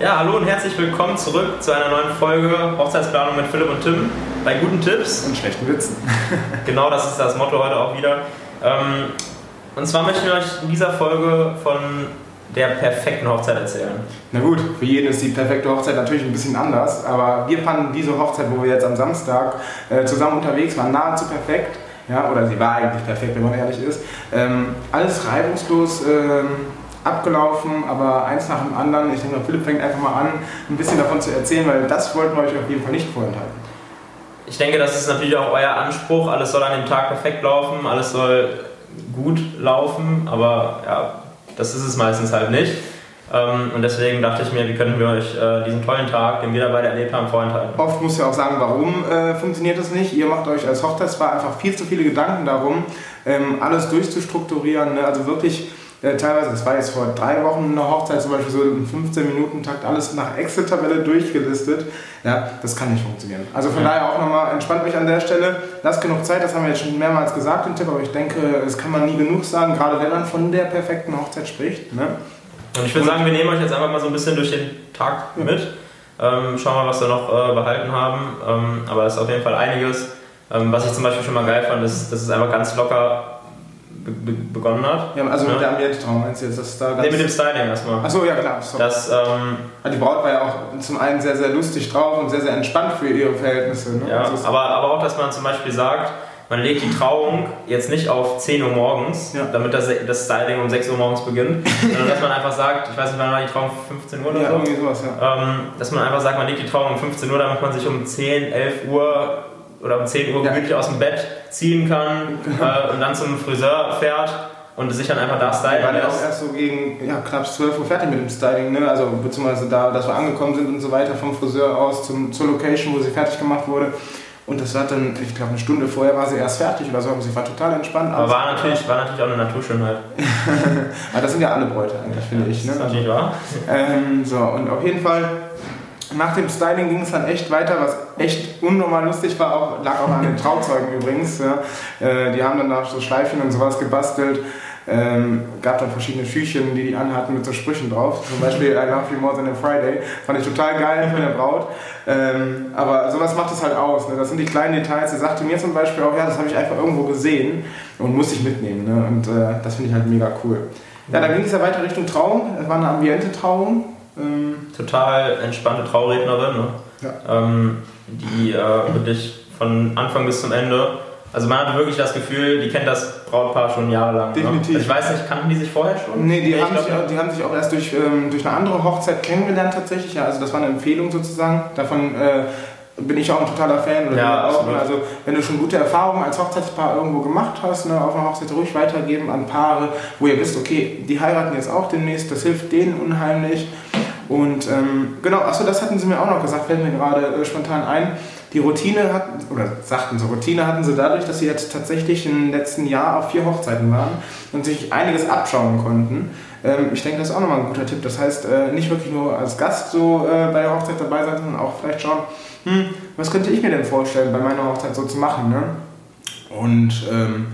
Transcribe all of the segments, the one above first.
Ja, hallo und herzlich willkommen zurück zu einer neuen Folge Hochzeitsplanung mit Philipp und Tim bei guten Tipps. Und schlechten Witzen. genau das ist das Motto heute auch wieder. Ähm, und zwar möchten wir euch in dieser Folge von der perfekten Hochzeit erzählen. Na gut, für jeden ist die perfekte Hochzeit natürlich ein bisschen anders, aber wir fanden diese Hochzeit, wo wir jetzt am Samstag äh, zusammen unterwegs waren, nahezu perfekt. Ja, oder sie war eigentlich perfekt, wenn man ehrlich ist. Ähm, alles reibungslos. Ähm, abgelaufen, aber eins nach dem anderen. Ich denke mal, Philipp fängt einfach mal an, ein bisschen davon zu erzählen, weil das wollten wir euch auf jeden Fall nicht vorenthalten. Ich denke, das ist natürlich auch euer Anspruch. Alles soll an dem Tag perfekt laufen, alles soll gut laufen, aber ja, das ist es meistens halt nicht. Ähm, und deswegen dachte ich mir, wie könnten wir euch äh, diesen tollen Tag, den wir dabei erlebt haben, vorenthalten. Oft muss ja auch sagen, warum äh, funktioniert das nicht. Ihr macht euch als Hochzeitspaar einfach viel zu viele Gedanken darum, ähm, alles durchzustrukturieren. Ne? Also wirklich äh, teilweise, das war jetzt vor drei Wochen eine Hochzeit, zum Beispiel so im 15-Minuten-Takt alles nach Excel-Tabelle durchgelistet. Ja, das kann nicht funktionieren. Also von ja. daher auch nochmal entspannt euch an der Stelle. Lasst genug Zeit, das haben wir jetzt schon mehrmals gesagt, den Tipp, aber ich denke, das kann man nie genug sagen, gerade wenn man von der perfekten Hochzeit spricht. Ne? Und ich würde sagen, wir nehmen euch jetzt einfach mal so ein bisschen durch den Tag mit. Ähm, schauen wir, was wir noch äh, behalten haben. Ähm, aber es ist auf jeden Fall einiges. Ähm, was ich zum Beispiel schon mal geil fand, ist, dass es einfach ganz locker be begonnen hat. Ja, also ja. mit der Ambiente-Traum meinst du jetzt, dass da Nee, mit dem Styling erstmal. Achso, ja klar. Das, ähm, die Braut war ja auch zum einen sehr, sehr lustig drauf und sehr, sehr entspannt für ihre Verhältnisse. Ne? Ja, also aber, aber auch, dass man zum Beispiel sagt, man legt die Trauung jetzt nicht auf 10 Uhr morgens, ja. damit das, das Styling um 6 Uhr morgens beginnt, sondern dass man einfach sagt, ich weiß nicht, wann war die Trauung, 15 Uhr oder ja, so? Irgendwie sowas, ja. Ähm, dass man einfach sagt, man legt die Trauung um 15 Uhr, damit man sich um 10, 11 Uhr oder um 10 Uhr ja. gemütlich aus dem Bett ziehen kann äh, und dann zum Friseur fährt und sich dann einfach da stylen Wir waren ja auch erst so gegen ja, knapp 12 Uhr fertig mit dem Styling, ne? also beziehungsweise da, dass wir angekommen sind und so weiter vom Friseur aus zum, zur Location, wo sie fertig gemacht wurde. Und das war dann, ich glaube, eine Stunde vorher war sie erst fertig oder so, aber sie war total entspannt. Aber war natürlich, war natürlich auch eine Naturschönheit. aber das sind ja alle Bräute eigentlich, finde ja, ich. Ne? Das ist natürlich wahr. Ähm, so, und auf jeden Fall nach dem Styling ging es dann echt weiter, was echt unnormal lustig war, auch, lag auch an den Trauzeugen übrigens. Ja. Äh, die haben dann auch so Schleifchen und sowas gebastelt. Ähm, gab dann verschiedene Schüchchen, die die anhatten mit so Sprüchen drauf. Zum Beispiel I love you more than a Friday. Fand ich total geil für eine Braut. Ähm, aber sowas macht es halt aus. Ne? Das sind die kleinen Details. Sie sagte mir zum Beispiel auch, ja, das habe ich einfach irgendwo gesehen und muss ich mitnehmen. Ne? Und äh, das finde ich halt mega cool. Ja, dann ging es ja weiter Richtung Trauung. Es war eine Ambiente-Trauung. Ähm, Total entspannte Traurednerin, ne? ja. ähm, die äh, wirklich von Anfang bis zum Ende, also man hatte wirklich das Gefühl, die kennt das Brautpaar schon jahrelang. Ne? Definitiv. Ne? Ich weiß nicht, kannten die sich vorher schon? Nee, die, nee, haben, glaub, sich, die haben sich auch erst durch, ähm, durch eine andere Hochzeit kennengelernt tatsächlich. Ja, also das war eine Empfehlung sozusagen. Davon äh, bin ich auch ein totaler Fan. Oder ja, auch. Also wenn du schon gute Erfahrungen als Hochzeitspaar irgendwo gemacht hast, ne, auf einer Hochzeit ruhig weitergeben an Paare, wo ihr wisst, okay, die heiraten jetzt auch demnächst, das hilft denen unheimlich. Und ähm, genau, achso, das hatten sie mir auch noch gesagt, fällt mir gerade äh, spontan ein. Die Routine hatten, oder sagten sie, Routine hatten sie dadurch, dass sie jetzt tatsächlich im letzten Jahr auf vier Hochzeiten waren und sich einiges abschauen konnten. Ähm, ich denke, das ist auch nochmal ein guter Tipp. Das heißt, äh, nicht wirklich nur als Gast so äh, bei der Hochzeit dabei sein, sondern auch vielleicht schauen, hm, was könnte ich mir denn vorstellen, bei meiner Hochzeit so zu machen. Ne? Und ähm,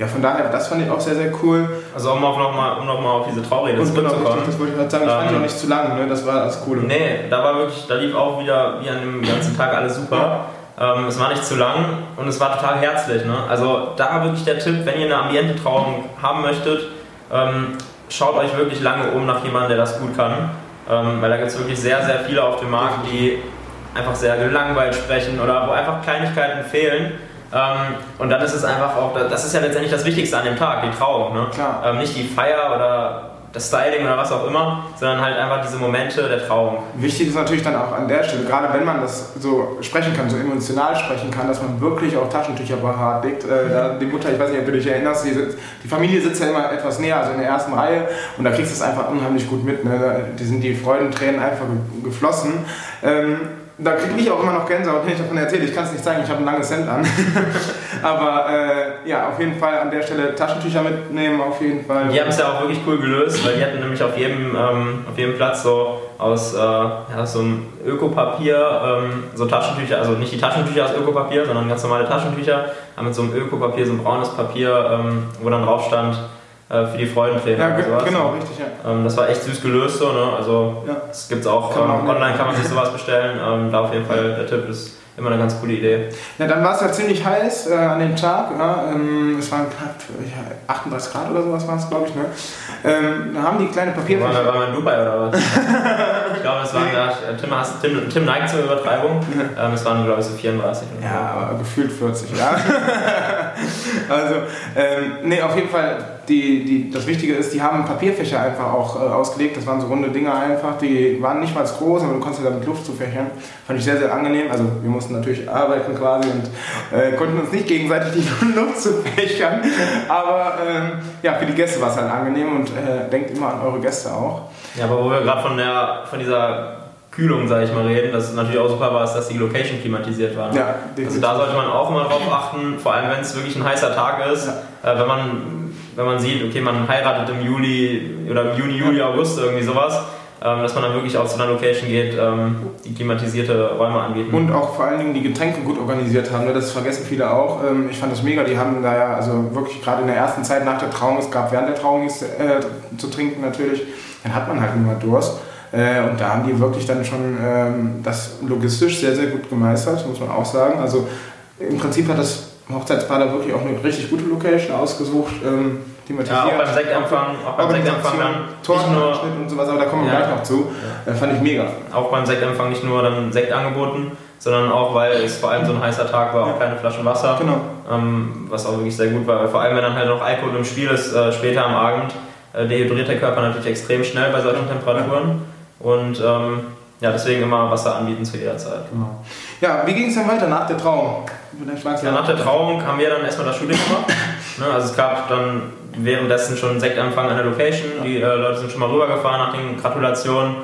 ja, von daher, das fand ich auch sehr, sehr cool. Also um nochmal um noch mal auf diese Traurede zurückzukommen. Genau, das wollte ich gerade sagen, ich ähm, fand die auch nicht zu lang, ne? das war das Coole. Nee, da war wirklich, da lief auch wieder wie an dem ganzen Tag alles super. Ähm, es war nicht zu lang und es war total herzlich. Ne? Also da wirklich der Tipp, wenn ihr eine Ambiente-Trauung haben möchtet, ähm, schaut euch wirklich lange um nach jemandem, der das gut kann. Ähm, weil da gibt es wirklich sehr, sehr viele auf dem Markt, die einfach sehr gelangweilt sprechen oder wo einfach Kleinigkeiten fehlen ähm, und dann ist es einfach auch, das ist ja letztendlich das Wichtigste an dem Tag, die Trauung. Ne? Klar. Ähm, nicht die Feier oder das Styling oder was auch immer, sondern halt einfach diese Momente der Trauung. Wichtig ist natürlich dann auch an der Stelle, gerade wenn man das so sprechen kann, so emotional sprechen kann, dass man wirklich auch Taschentücher legt. Äh, da die Mutter, ich weiß nicht, ob du dich erinnerst, die, sitzt, die, Familie sitzt ja immer etwas näher, also in der ersten Reihe und da kriegst du es einfach unheimlich gut mit. Ne? Die sind die Freudentränen einfach geflossen. Ähm, da kriege ich auch immer noch Gänsehaut, wenn ich davon erzähle. Ich kann es nicht zeigen, ich habe ein langes Hemd an. Aber äh, ja, auf jeden Fall an der Stelle Taschentücher mitnehmen, auf jeden Fall. Die haben es ja auch wirklich cool gelöst, weil die hatten nämlich auf jedem, ähm, auf jedem Platz so aus äh, ja, so einem Ökopapier ähm, so Taschentücher, also nicht die Taschentücher aus Ökopapier, sondern ganz normale Taschentücher, haben mit so einem Ökopapier, so ein braunes Papier, ähm, wo dann drauf stand, äh, für die Freudentrainer. Ja, sowas, genau, richtig, ja. Ähm, das war echt süß gelöst so, ne? Also ja. das gibt's auch, kann ähm, online kann man sich sowas bestellen. Ähm, da auf jeden Fall der Tipp ist immer eine ganz coole Idee. Ja, dann war es ja ziemlich heiß äh, an dem Tag. Ja, ähm, es waren knapp ja, 38 Grad oder sowas war es, glaube ich. Ne? Ähm, da haben die kleine Papierfläche. War, war man in Dubai oder was? ich glaube, es waren da, Tim, hast, Tim, Tim neigt zur Übertreibung. Ähm, es waren, glaube ich, so 34. Ja, aber gefühlt 40, ja. also, ähm, nee, auf jeden Fall die, die, das Wichtige ist, die haben Papierfächer einfach auch äh, ausgelegt. Das waren so runde Dinger einfach. Die waren nicht mal groß, aber du konntest damit Luft zufächern. Fand ich sehr, sehr angenehm. Also wir mussten natürlich arbeiten quasi und äh, konnten uns nicht gegenseitig die Luft zufächern. Aber ähm, ja, für die Gäste war es halt angenehm und äh, denkt immer an eure Gäste auch. Ja, aber wo wir gerade von, von dieser Kühlung, sage ich mal, reden, dass es natürlich auch super war, dass die Location klimatisiert war. Ne? Ja, also da sollte man auch immer drauf achten, vor allem wenn es wirklich ein heißer Tag ist, ja. äh, wenn man wenn man sieht, okay, man heiratet im Juli oder im Juni, Juli, August, irgendwie sowas, ähm, dass man dann wirklich auch zu einer Location geht, ähm, die klimatisierte Räume anbieten. Und auch vor allen Dingen die Getränke gut organisiert haben, ne? das vergessen viele auch. Ähm, ich fand das mega, die haben da ja, also wirklich gerade in der ersten Zeit nach der Trauung, es gab während der Trauung nichts äh, zu trinken natürlich, dann hat man halt immer Durst. Äh, und da haben die wirklich dann schon ähm, das logistisch sehr, sehr gut gemeistert, muss man auch sagen. Also im Prinzip hat das Hochzeitspaar da wirklich auch eine richtig gute Location ausgesucht. Ähm, thematisiert. Ja, auch beim Sektempfang, auch beim Sektempfang dann Tortenschnitt und sowas, aber da kommen wir ja. gleich noch zu. Ja. Äh, fand ich mega. Auch beim Sektempfang nicht nur dann Sekt angeboten, sondern auch, weil es vor allem so ein heißer Tag war, auch kleine Flaschen Wasser. Genau. Ähm, was auch wirklich sehr gut war. Vor allem, wenn dann halt noch Alkohol im Spiel ist, äh, später am Abend, äh, dehydriert der Körper natürlich extrem schnell bei solchen Temperaturen. Und ähm, ja, deswegen immer Wasser anbieten zu jeder Zeit. Genau. Ja, wie ging es dann weiter nach der Trauung? Ja, nach der Trauung haben wir dann erstmal das Shooting gemacht. ne, also es gab dann währenddessen schon einen Sektempfang an der Location. Die äh, Leute sind schon mal rübergefahren nach den Gratulationen.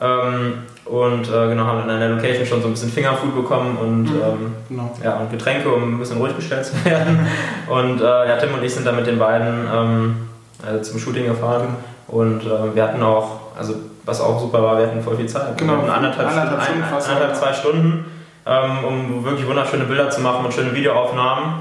Ähm, und äh, genau, haben dann an der Location schon so ein bisschen Fingerfood bekommen und, mhm, ähm, genau. ja, und Getränke, um ein bisschen ruhig gestellt zu werden. Und äh, ja, Tim und ich sind dann mit den beiden ähm, also zum Shooting gefahren. Und äh, wir hatten auch, also was auch super war, wir hatten voll viel Zeit. Genau, wir hatten anderthalb, anderthalb, Stunden, ein, anderthalb zwei Stunden, um wirklich wunderschöne Bilder zu machen und schöne Videoaufnahmen.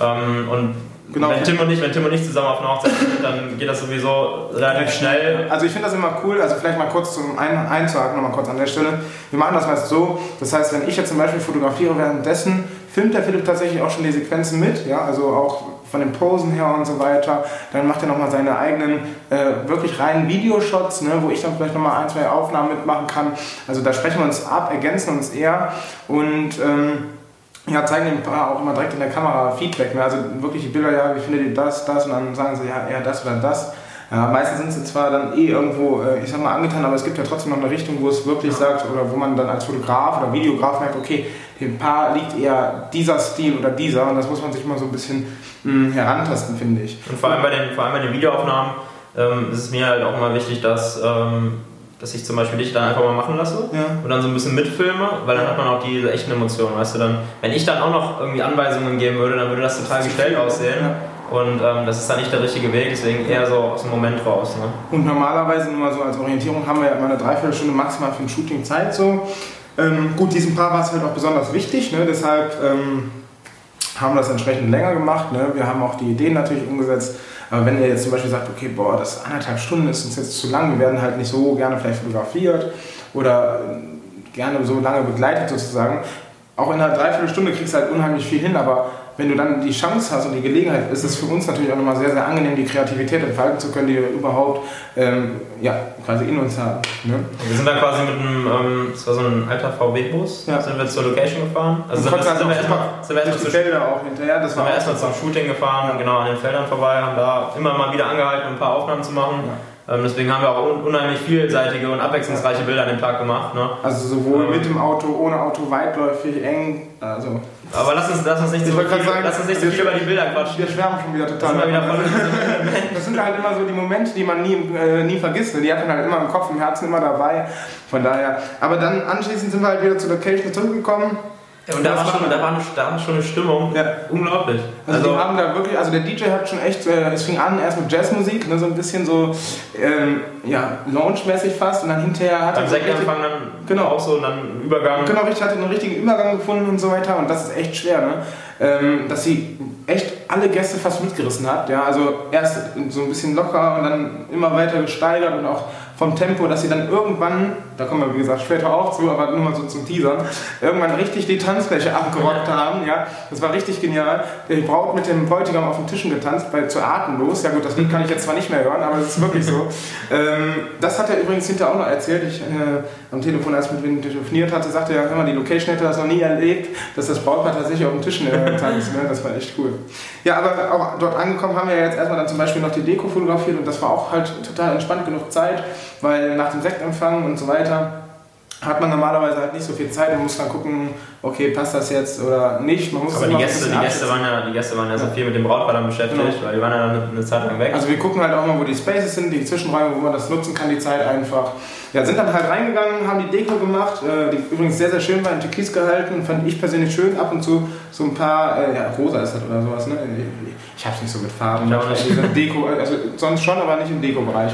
Ähm, und Genau. Wenn Tim und ich, wenn Tim und ich zusammen auf einer Hochzeit sind, dann geht das sowieso relativ schnell. Also ich finde das immer cool, also vielleicht mal kurz zum Ein Einzuhaken, nochmal kurz an der Stelle. Wir machen das meist so, das heißt, wenn ich jetzt zum Beispiel fotografiere währenddessen, filmt der Philipp tatsächlich auch schon die Sequenzen mit, ja, also auch von den Posen her und so weiter. Dann macht er nochmal seine eigenen äh, wirklich reinen Videoshots, ne, wo ich dann vielleicht nochmal ein, zwei Aufnahmen mitmachen kann. Also da sprechen wir uns ab, ergänzen uns eher und ähm, ja, zeigen dem Paar auch immer direkt in der Kamera Feedback. Ne? Also wirklich die Bilder, ja, wie findet ihr das, das und dann sagen sie, ja, eher das oder das. Ja, meistens sind sie zwar dann eh irgendwo, äh, ich sag mal, angetan, aber es gibt ja trotzdem noch eine Richtung, wo es wirklich sagt, oder wo man dann als Fotograf oder Videograf merkt, okay, Paar liegt eher dieser Stil oder dieser und das muss man sich mal so ein bisschen mh, hm, herantasten, finde ich. Und vor allem bei den, vor allem bei den Videoaufnahmen ähm, ist es mir halt auch immer wichtig, dass, ähm, dass ich zum Beispiel dich dann einfach mal machen lasse ja. und dann so ein bisschen mitfilme, weil dann hat man auch diese echten Emotionen, weißt du, dann, wenn ich dann auch noch irgendwie Anweisungen geben würde, dann würde das total gestellt aussehen. Ja. Und ähm, das ist dann nicht der richtige Weg, deswegen eher so aus dem Moment raus. Ne? Und normalerweise, nur mal so als Orientierung, haben wir ja immer eine Dreiviertelstunde maximal für ein Shooting Zeit. So. Ähm, gut, diesem Paar war es halt auch besonders wichtig, ne? deshalb ähm, haben wir das entsprechend länger gemacht. Ne? Wir haben auch die Ideen natürlich umgesetzt. Aber wenn ihr jetzt zum Beispiel sagt, okay, boah, das anderthalb Stunden ist uns jetzt zu lang, wir werden halt nicht so gerne vielleicht fotografiert oder gerne so lange begleitet sozusagen, auch in einer Dreiviertelstunde kriegst du halt unheimlich viel hin, aber wenn du dann die Chance hast und die Gelegenheit, ist es für uns natürlich auch nochmal sehr, sehr angenehm, die Kreativität entfalten zu können, die wir überhaupt ähm, ja, quasi in uns haben. Ne? Wir sind dann quasi mit einem, ähm, das war so ein alter VW-Bus, ja. sind wir zur Location gefahren. Also sind, wir, sind, wir erstmal, sind wir erstmal Felder auch hinterher. Das sind wir erstmal zum Shooting gefahren, genau an den Feldern vorbei, haben da immer mal wieder angehalten, um ein paar Aufnahmen zu machen. Ja. Ähm, deswegen haben wir auch unheimlich vielseitige und abwechslungsreiche Bilder an dem Tag gemacht. Ne? Also sowohl ähm, mit dem Auto, ohne Auto, weitläufig, eng. Also. Aber lass uns, lass uns nicht, so viel, sagen, lass uns nicht so viel über die Bilder quatschen. Wir schwärmen schon wieder total. Das, wieder das sind halt immer so die Momente, die man nie, äh, nie vergisst. Ne? Die hat man halt immer im Kopf, im Herzen immer dabei. Von daher. Aber dann anschließend sind wir halt wieder zur Location zurückgekommen und da war, schon, da, war eine, da war schon eine Stimmung. Ja. Unglaublich. Also, also, die haben da wirklich, also der DJ hat schon echt, äh, es fing an erst mit Jazzmusik, ne, so ein bisschen so, ähm, ja, Lounge-mäßig fast und dann hinterher hat er. Sektanfang dann genau. auch so und dann einen Übergang. Genau, richtig, hat einen richtigen Übergang gefunden und so weiter und das ist echt schwer, ne? Ähm, dass sie echt alle Gäste fast mitgerissen hat. Ja? Also erst so ein bisschen locker und dann immer weiter gesteigert und auch vom Tempo, dass sie dann irgendwann, da kommen wir wie gesagt später auch zu, aber nur mal so zum Teasern, irgendwann richtig die Tanzfläche abgerockt haben. Ja? Das war richtig genial. Die Braut mit dem Bräutigam auf den Tischen getanzt, bei, zu Atemlos. Ja gut, das Lied kann ich jetzt zwar nicht mehr hören, aber es ist wirklich so. ähm, das hat er übrigens hinterher auch noch erzählt. Ich äh, am Telefon, als ich mit ihm telefoniert hatte, sagte er, hör mal, die Location hätte das noch nie erlebt, dass das Brautpaar tatsächlich auf den Tischen äh, tanzt. Ne? Das war echt cool. Ja, aber auch dort angekommen haben wir jetzt erstmal dann zum Beispiel noch die Deko fotografiert und das war auch halt total entspannt genug Zeit weil nach dem Sektempfang und so weiter hat man normalerweise halt nicht so viel Zeit und muss dann gucken, okay, passt das jetzt oder nicht. Man muss Aber die Gäste, die, Gäste waren ja, die Gäste waren ja so viel mit dem Brautpaar dann beschäftigt, genau. weil die waren ja dann eine, Zeit lang weg. Also wir gucken halt auch mal, wo die Spaces sind, die Zwischenräume, wo man das nutzen kann, die Zeit einfach. Ja, sind dann halt reingegangen, haben die Deko gemacht, äh, die übrigens sehr, sehr schön war, in Türkis gehalten, fand ich persönlich schön. Ab und zu so ein paar, äh, ja, rosa ist das oder sowas, ne? Ich hab's nicht so mit Farben. Ich auch nicht. Deko, also sonst schon, aber nicht im Deko-Bereich.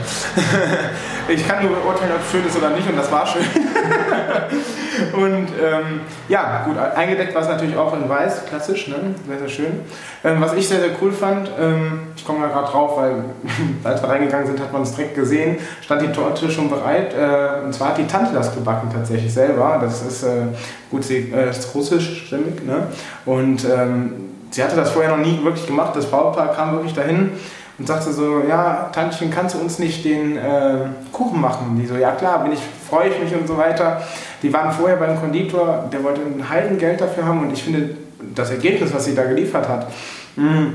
ich kann nur beurteilen, ob es schön ist oder nicht und das war schön. und ähm, ja, gut, eingedeckt war es natürlich auch in weiß, klassisch, ne? sehr, sehr schön. Ähm, was ich sehr, sehr cool fand, ähm, ich komme da gerade drauf, weil als wir reingegangen sind, hat man es direkt gesehen, stand die Torte schon bereit. Äh, und zwar hat die Tante das gebacken tatsächlich selber. Das ist äh, gut, sie äh, ist russisch stimmig. Ne? Und ähm, sie hatte das vorher noch nie wirklich gemacht. Das Brautpaar kam wirklich dahin und sagte so, ja, Tantchen, kannst du uns nicht den äh, Kuchen machen? Die so, ja klar, bin ich, freue ich mich und so weiter. Die waren vorher beim Konditor, der wollte ein halben Geld dafür haben und ich finde, das Ergebnis, was sie da geliefert hat, mh, hm,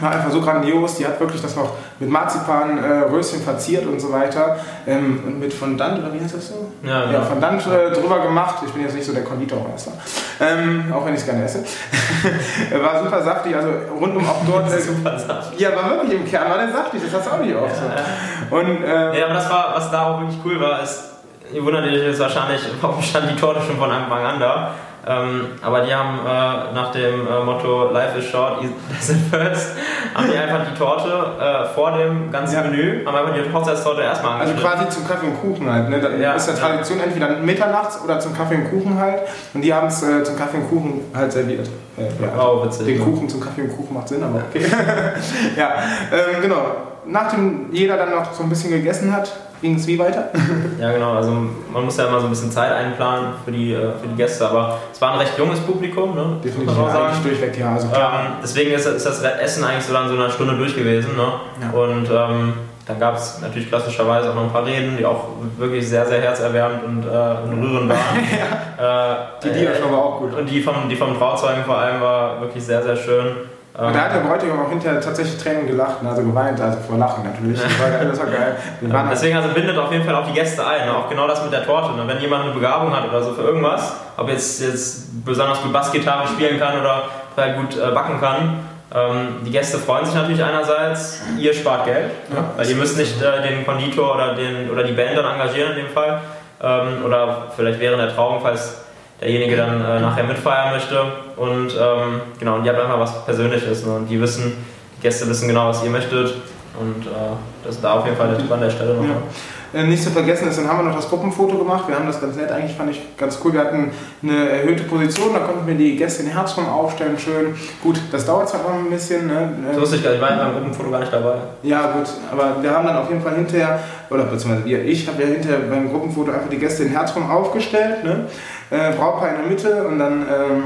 war einfach so grandios. Die hat wirklich das noch mit Marzipan, äh, Röschen verziert und so weiter. Ähm, und mit Fondant, oder wie heißt das so? Ja, ja, ja Fondant äh, drüber gemacht. Ich bin jetzt nicht so der Konditormeister. Ähm, auch wenn ich es gerne esse. war super saftig, also rundum auch dort. Äh, super saftig. Ja, war wirklich im Kern, war der saftig, das hast du auch nicht oft so. Und, ähm, ja, aber das war, was da auch wirklich cool war, ist, ihr wundert euch jetzt wahrscheinlich, warum stand die Torte schon von Anfang an da? Ähm, aber die haben äh, nach dem äh, Motto Life is short, eat first, haben die einfach die Torte äh, vor dem ganzen ja. Menü, haben einfach die Hochzeitstorte erstmal Also quasi zum Kaffee und Kuchen halt. Ne? Da ja, ist der Tradition ja. entweder mitternachts oder zum Kaffee und Kuchen halt. Und die haben es äh, zum Kaffee und Kuchen halt serviert. Ja. Oh, witzig. Den Kuchen zum Kaffee und Kuchen macht Sinn, aber okay. ja, ähm, genau. Nachdem jeder dann noch so ein bisschen gegessen hat, ging es wie weiter? ja, genau. Also man muss ja immer so ein bisschen Zeit einplanen für die, äh, für die Gäste, aber es war ein recht junges Publikum, ne? Definitiv, ja, eigentlich durchweg, ja. Also ähm, deswegen ist, ist, das Essen eigentlich so dann so eine Stunde durch gewesen, ne? Ja. Und ähm, dann gab es natürlich klassischerweise auch noch ein paar Reden, die auch wirklich sehr, sehr herzerwärmend und, äh, und rührend waren. ja. äh, die Dia-Show war auch gut. Und die vom, die vom Trauzeugen vor allem war wirklich sehr, sehr schön. Und da hat der Bräutigam auch hinterher tatsächlich Tränen gelacht, also geweint, also vor Lachen natürlich. Das war, das war geil. Deswegen also bindet auf jeden Fall auch die Gäste ein, ne? auch genau das mit der Torte. Ne? Wenn jemand eine Begabung hat oder so für irgendwas, ob jetzt, jetzt besonders gut Bassgitarre spielen kann oder gut äh, backen kann, ähm, die Gäste freuen sich natürlich einerseits, ihr spart Geld, ja. weil ihr müsst nicht äh, den Konditor oder, den, oder die Band dann engagieren in dem Fall. Ähm, oder vielleicht während der Trauung, falls derjenige dann äh, nachher mitfeiern möchte. Und ähm, genau, und ihr habt einfach was Persönliches. Ne? Und die wissen, die Gäste wissen genau, was ihr möchtet. Und äh, das ist da auf jeden Fall der Tipp an der Stelle nochmal. Ja. Äh, nicht zu vergessen ist, dann haben wir noch das Gruppenfoto gemacht. Wir haben das ganz nett, eigentlich fand ich ganz cool. Wir hatten eine erhöhte Position, da konnten wir die Gäste in den Herzraum aufstellen, schön. Gut, das dauert zwar noch ein bisschen. Ne? So wusste ich gar nicht, ich war beim Gruppenfoto gar nicht dabei. Ja, gut, aber wir haben dann auf jeden Fall hinterher, oder beziehungsweise wir, ich habe ja hinterher beim Gruppenfoto einfach die Gäste in den Herzraum aufgestellt. Ne? Äh, Brautpaar in der Mitte und dann. Ähm,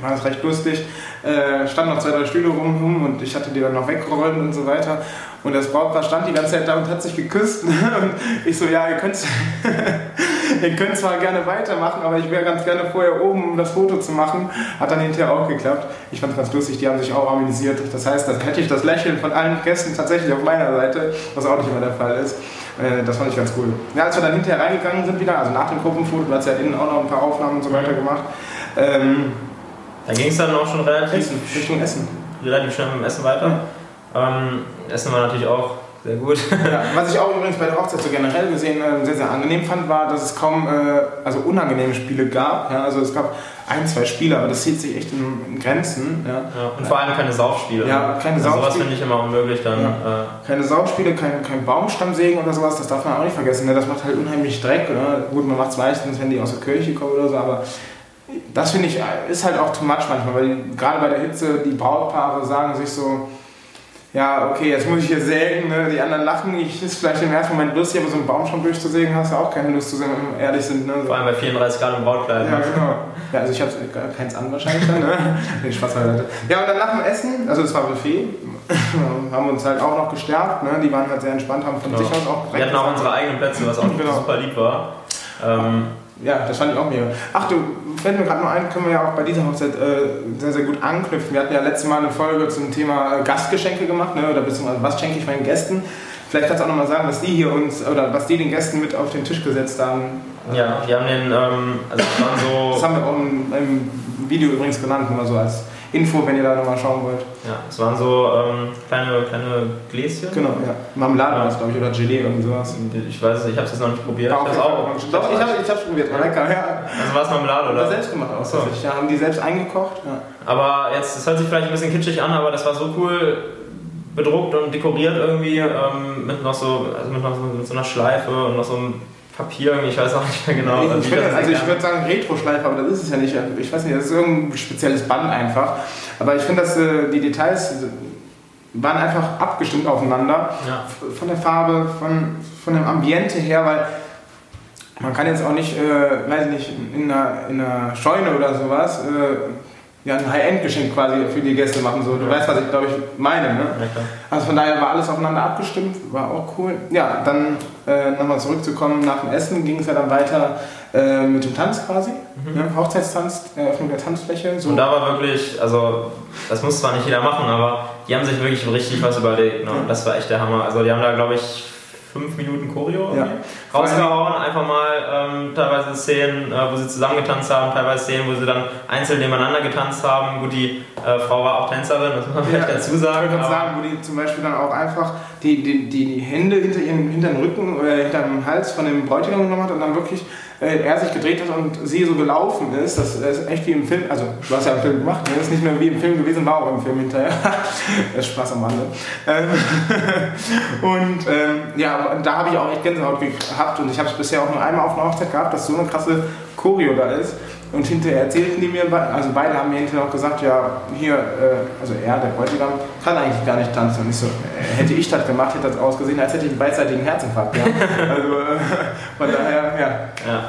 war das recht lustig. Äh, standen noch zwei, drei Stühle rum und ich hatte die dann noch weggeräumt und so weiter. Und das Brautpaar stand die ganze Zeit da und hat sich geküsst. und ich so, ja, ihr könnt, ihr könnt zwar gerne weitermachen, aber ich wäre ganz gerne vorher oben, um das Foto zu machen. Hat dann hinterher auch geklappt. Ich fand es ganz lustig, die haben sich auch organisiert. Das heißt, da hätte ich das Lächeln von allen Gästen tatsächlich auf meiner Seite, was auch nicht immer der Fall ist. Äh, das fand ich ganz cool. Ja, als wir dann hinterher reingegangen sind wieder, also nach dem Gruppenfoto, du hast ja innen auch noch ein paar Aufnahmen und so weiter gemacht. Ähm, da ging es dann auch schon relativ Essen, Richtung Essen. Relativ schnell mit dem Essen weiter. Ähm, Essen war natürlich auch Sehr gut. Ja, was ich auch übrigens bei der Hochzeit so generell gesehen äh, sehr, sehr angenehm fand, war, dass es kaum äh, also unangenehme Spiele gab. Ja, also es gab ein, zwei Spiele, aber das hielt sich echt in, in Grenzen. Ja. Ja, und vor allem keine Saufspiele. Ja, keine also sowas Saufspiele. finde ich immer unmöglich dann. Ja. Äh, Keine Saugspiele, kein, kein Baumstammsägen oder sowas, das darf man auch nicht vergessen. Ne? Das macht halt unheimlich Dreck. Oder? Gut, man macht es meistens, wenn die aus der Kirche kommen oder so, aber das finde ich, ist halt auch too much manchmal, weil gerade bei der Hitze die Brautpaare sagen sich so, ja, okay, jetzt muss ich hier sägen, ne? die anderen lachen, ich ist vielleicht im ersten Moment lustig, aber so einen Baumstamm durchzusägen hast du auch keine Lust zu sein, wenn wir ehrlich sind. Ne? Vor allem bei 34 Grad im Brautkleid. Ja, ne? genau. Ja, also ich habe keins an wahrscheinlich dann, ne? Nee, Spaß beiseite. Ja, und dann nach dem Essen, also es war Buffet, haben wir uns halt auch noch gestärkt, ne? Die waren halt sehr entspannt, haben von Genau. sich aus auch Wir hatten auch unsere eigenen Plätze, was auch Genau. super lieb war. Ähm, Ja, das fand ich auch mega. Ach du, fällt mir gerade noch ein, können wir ja auch bei dieser Hochzeit äh, sehr, sehr gut anknüpfen. Wir hatten ja letztes Mal eine Folge zum Thema äh, Gastgeschenke gemacht, ne? oder beziehungsweise was schenke ich meinen Gästen. Vielleicht kannst du auch nochmal sagen, was die hier uns, oder was die den Gästen mit auf den Tisch gesetzt haben. ja, die haben den, ähm, also es waren Das so, haben wir auch im, im Video übrigens genannt, nur so als Info, wenn ihr da nochmal schauen wollt. ja, es waren so ähm, kleine, kleine Gläschen. Genau, ja. Marmelade war es, glaube ich, oder Gelee, irgend sowas. Ich weiß es, ich habe es jetzt noch nicht probiert. War Ich auf hab's jeden auch. Ich habe es probiert, war lecker. Ja. Also war es Marmelade, Oder oder? selbst gemacht auch. so. Ja, haben die selbst eingekocht. Ja. Aber jetzt, das hört sich vielleicht ein bisschen kitschig an, aber das war so cool bedruckt und dekoriert irgendwie ähm, mit noch so, also mit, noch so, mit so einer Schleife und noch so einem Papier, ich weiß auch nicht mehr genau. ich würde also ich sagen Retro-Schleife, aber das ist es ja nicht. Ich weiß nicht, das ist irgendein spezielles Band einfach. Aber ich finde, dass äh, die Details waren einfach abgestimmt aufeinander. ja. Von der Farbe, von, von dem Ambiente her, weil man kann jetzt auch nicht, äh, weiß ich nicht, in einer, in einer Scheune oder sowas äh, ja, ein High-End-Geschenk quasi für die Gäste machen. So. Du Ja. weißt, was ich glaube ich meine. Ne? Ja. Also von daher war alles aufeinander abgestimmt, war auch cool. Ja, dann äh, nochmal zurückzukommen, nach dem Essen ging es ja dann weiter äh, mit dem Tanz quasi. Ne? Hochzeitstanz, Eröffnung der Tanzfläche. So. Und da war wirklich, also das muss zwar nicht jeder machen, aber die haben sich wirklich richtig was überlegt. Ne? Und das war echt der Hammer. Also die haben da, glaube ich, fünf Minuten Choreo Ja. rausgehauen. Einfach mal ähm, teilweise Szenen, äh, wo sie zusammen getanzt haben, teilweise Szenen, wo sie dann einzeln nebeneinander getanzt haben. Gut, die äh, Frau war auch Tänzerin, das muss man vielleicht dazu Ich sagen. würde aber- sagen, wo die zum Beispiel dann auch einfach die, die, die, die Hände hinter ihren hinter den Rücken oder hinter dem Hals von dem Bräutigam genommen hat und dann wirklich äh, er sich gedreht hat und sie so gelaufen ist. Das ist echt wie im Film. Also, du hast ja im Film gemacht, ne? das ist nicht mehr wie im Film gewesen, war auch im Film hinterher. das ist Spaß am Rande. Ähm, und ähm, ja, da habe ich auch echt Gänsehaut gehabt und ich habe es bisher auch nur einmal auf einer Hochzeit gehabt, dass so eine krasse Choreo da ist. Und hinterher erzählten die mir, also beide haben mir hinterher auch gesagt, ja, hier, äh, also er, der Bräutigam, kann eigentlich gar nicht tanzen. Und ich so, äh, hätte ich das gemacht, hätte das ausgesehen, als hätte ich einen beidseitigen Herzinfarkt. Ja. Also äh, von daher, ja. Ja.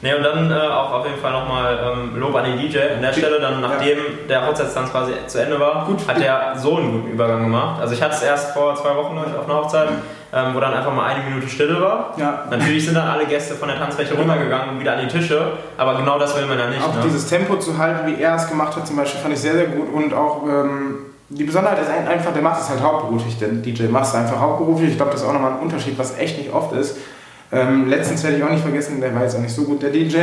Ne, und dann äh, auch auf jeden Fall nochmal ähm, Lob an den DJ an der Stelle. Dann, nachdem der Hochzeitstanz quasi zu Ende war, Gut. hat er so einen guten Übergang gemacht. Also ich hatte es erst vor zwei Wochen ich, auf einer Hochzeit, ähm, wo dann einfach mal eine Minute Stille war. ja. Natürlich sind dann alle Gäste von der Tanzfläche runtergegangen und wieder an die Tische, aber genau das will man ja nicht. Auch Ne? dieses Tempo zu halten, wie er es gemacht hat, zum Beispiel, fand ich sehr, sehr gut. Und auch ähm, die Besonderheit ist ein- einfach, der macht es halt hauptberuflich. Der DJ macht es einfach hauptberuflich. Ich glaube, das ist auch nochmal ein Unterschied, was echt nicht oft ist. Ähm, letztens werde ich auch nicht vergessen, der war jetzt auch nicht so gut, der DJ,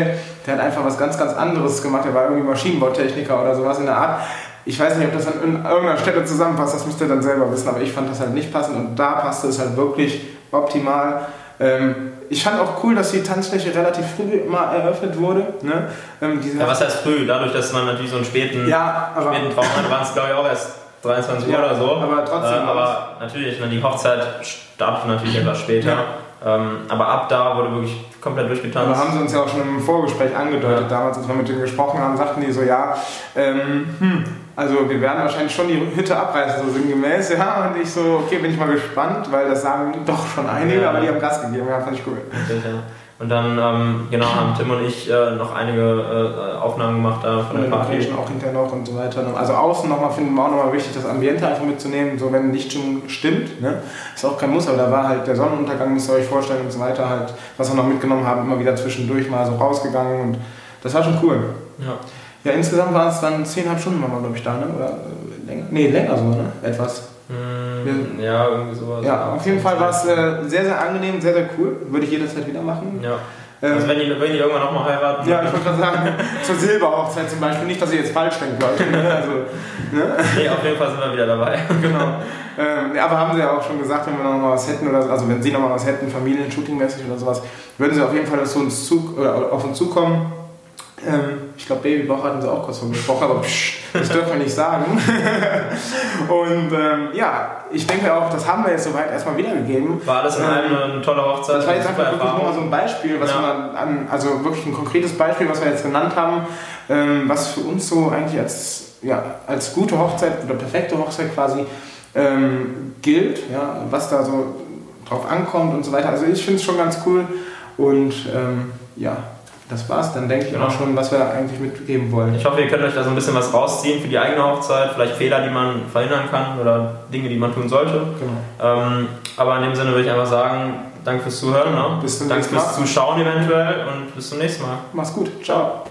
der hat einfach was ganz, ganz anderes gemacht. Der war irgendwie Maschinenbautechniker oder sowas in der Art. Ich weiß nicht, ob das an irgendeiner Stelle zusammenpasst, das müsst ihr dann selber wissen, aber ich fand das halt nicht passend und da passte es halt wirklich optimal. Ähm, ich fand auch cool, dass die Tanzfläche relativ früh mal eröffnet wurde. Ne? Ähm, Ja, was heißt früh? Dadurch, dass man natürlich so einen späten, ja, späten Traum hat, waren es glaube ich auch erst 23 Uhr Ja, oder so. aber trotzdem Äh, aber natürlich, ne, die Hochzeit startet natürlich etwas später. Ja. Ähm, aber ab da wurde wirklich komplett durchgetanzt. Aber haben sie uns ja auch schon im Vorgespräch angedeutet, Ja. damals, als wir mit denen gesprochen haben, sagten die so, ja, ähm, hm, also wir werden wahrscheinlich schon die Hütte abreißen, so sinngemäß, ja, und ich so, okay, bin ich mal gespannt, weil das sagen doch schon einige, Ja. aber die haben Gas gegeben, ja, fand ich cool. Richtig, ja. Und dann, ähm, genau, haben Tim und ich äh, noch einige äh, Aufnahmen gemacht da von Von der Party. Location auch hinterher noch und so weiter. Also außen nochmal finden wir auch nochmal wichtig, das Ambiente einfach mitzunehmen, so wenn Lichtstimmung stimmt, ne? ist auch kein Muss, aber da war halt der Sonnenuntergang, müsst ihr euch vorstellen und so weiter, halt, was wir noch mitgenommen haben, immer wieder zwischendurch mal so rausgegangen und das war schon cool. Ja. Ja, insgesamt waren es dann 10,5 Stunden, waren wir, glaube ich, da, ne? Oder äh, länger? Nee, länger sogar, ne? Etwas. Hm, ja, irgendwie sowas. Ja, auf jeden Fall war es äh, sehr, sehr angenehm, sehr, sehr cool. Würde ich jederzeit wieder machen. Ja. Also wenn die, wenn die irgendwann nochmal heiraten. Ja, ich wollte gerade sagen, zur Silberhochzeit zum Beispiel, nicht, dass ihr jetzt falsch denkt, Leute. Also, ne? Nee, auf jeden Fall sind wir wieder dabei. genau. Ähm, aber haben sie ja auch schon gesagt, wenn wir noch mal was hätten, oder also wenn sie noch mal was hätten, Familien-Shooting-mäßig oder sowas, würden sie auf jeden Fall zu uns zu, auf uns zukommen. Ähm, ich glaube, Babybauch hatten sie auch kurz von gesprochen, aber psch, das dürfen wir nicht sagen. und ähm, ja, ich denke auch, das haben wir jetzt soweit erstmal wiedergegeben. War alles in allem eine tolle Hochzeit? Das war jetzt einfach wirklich nur so ein Beispiel, was ja. man an, also wirklich ein konkretes Beispiel, was wir jetzt genannt haben, ähm, was für uns so eigentlich als, ja, als gute Hochzeit oder perfekte Hochzeit quasi ähm, gilt, ja, was da so drauf ankommt und so weiter. Also ich finde es schon ganz cool und ähm, ja, das war's. Dann denke ich genau. auch schon, was wir eigentlich mitgeben wollen. Ich hoffe, ihr könnt euch da so ein bisschen was rausziehen für die eigene Hochzeit, vielleicht Fehler, die man verhindern kann oder Dinge, die man tun sollte. Genau. Ähm, aber in dem Sinne würde ich einfach sagen, danke fürs Zuhören. Ne? Bis zum danke fürs Zuschauen eventuell und bis zum nächsten Mal. Mach's gut. Ciao.